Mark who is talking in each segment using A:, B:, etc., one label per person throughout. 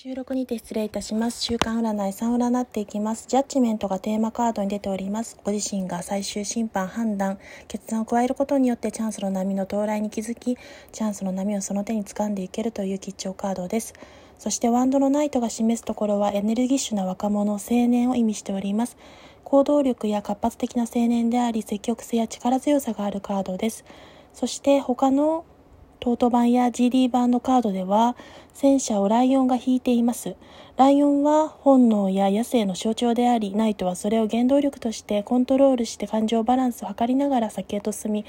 A: 収録にて失礼いたします。週間占い3占っていきます。ジャッジメントがテーマカードに出ております。ご自身が最終審判、判断、決断を加えることによってチャンスの波の到来に気づき、チャンスの波をその手に掴んでいけるという吉兆カードです。そしてワンドのナイトが示すところはエネルギッシュな若者、青年を意味しております。行動力や活発的な青年であり、積極性や力強さがあるカードです。そして他のトート版や GD 版のカードでは戦車をライオンが引いています。ライオンは本能や野生の象徴であり、ナイトはそれを原動力としてコントロールして感情バランスを図りながら先へと進み、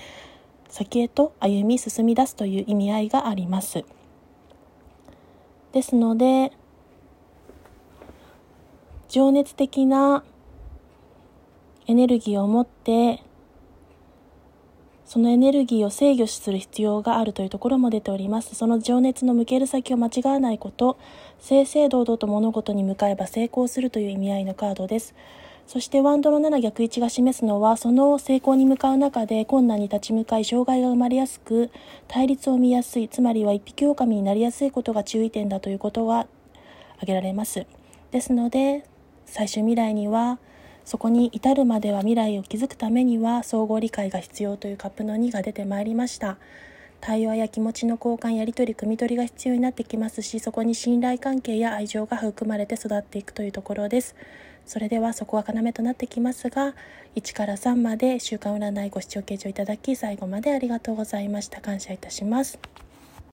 A: 先へと歩み進み出すという意味合いがあります。ですので、情熱的なエネルギーを持ってそのエネルギーを制御する必要があるというところも出ております。その情熱の向ける先を間違わないこと、正々堂々と物事に向かえば成功するという意味合いのカードです。そしてワンドの7逆位置が示すのは、その成功に向かう中で困難に立ち向かい、障害が生まれやすく、対立を見やすい、つまりは一匹狼になりやすいことが注意点だということは挙げられます。ですので、最終未来には、そこに至るまでは未来を築くためには総合理解が必要というカップの2が出てまいりました。対話や気持ちの交換やり取り汲み取りが必要になってきますしそこに信頼関係や愛情が含まれて育っていくというところです。それではそこは要となってきますが1から3まで週間占いご視聴形状いただき最後までありがとうございました。感謝いたします。